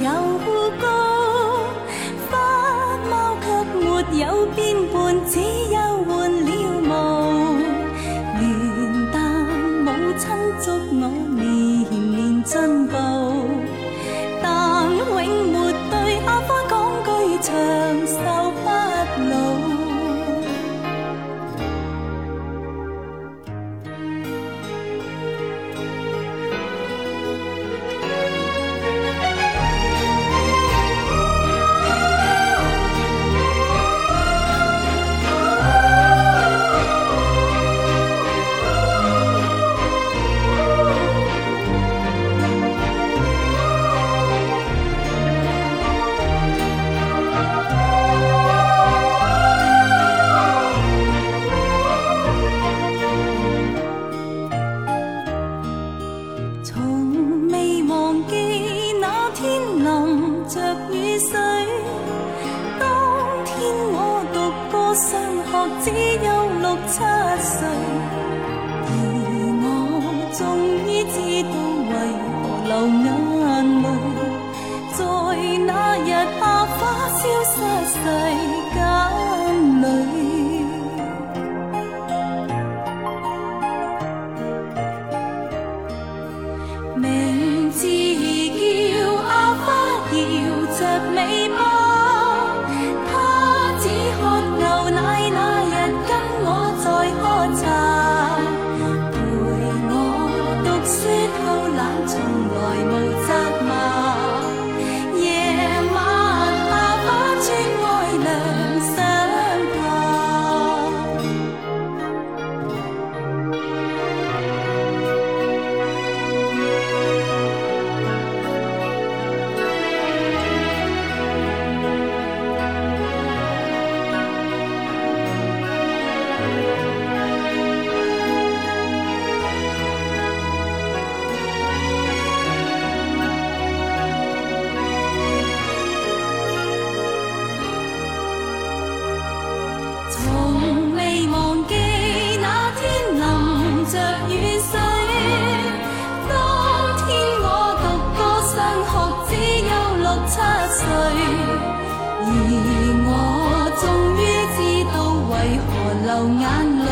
有高花猫，却没有变半子。只有六七岁而我终于知道为何流眼泪在那日 không 而我终于知道为何流眼泪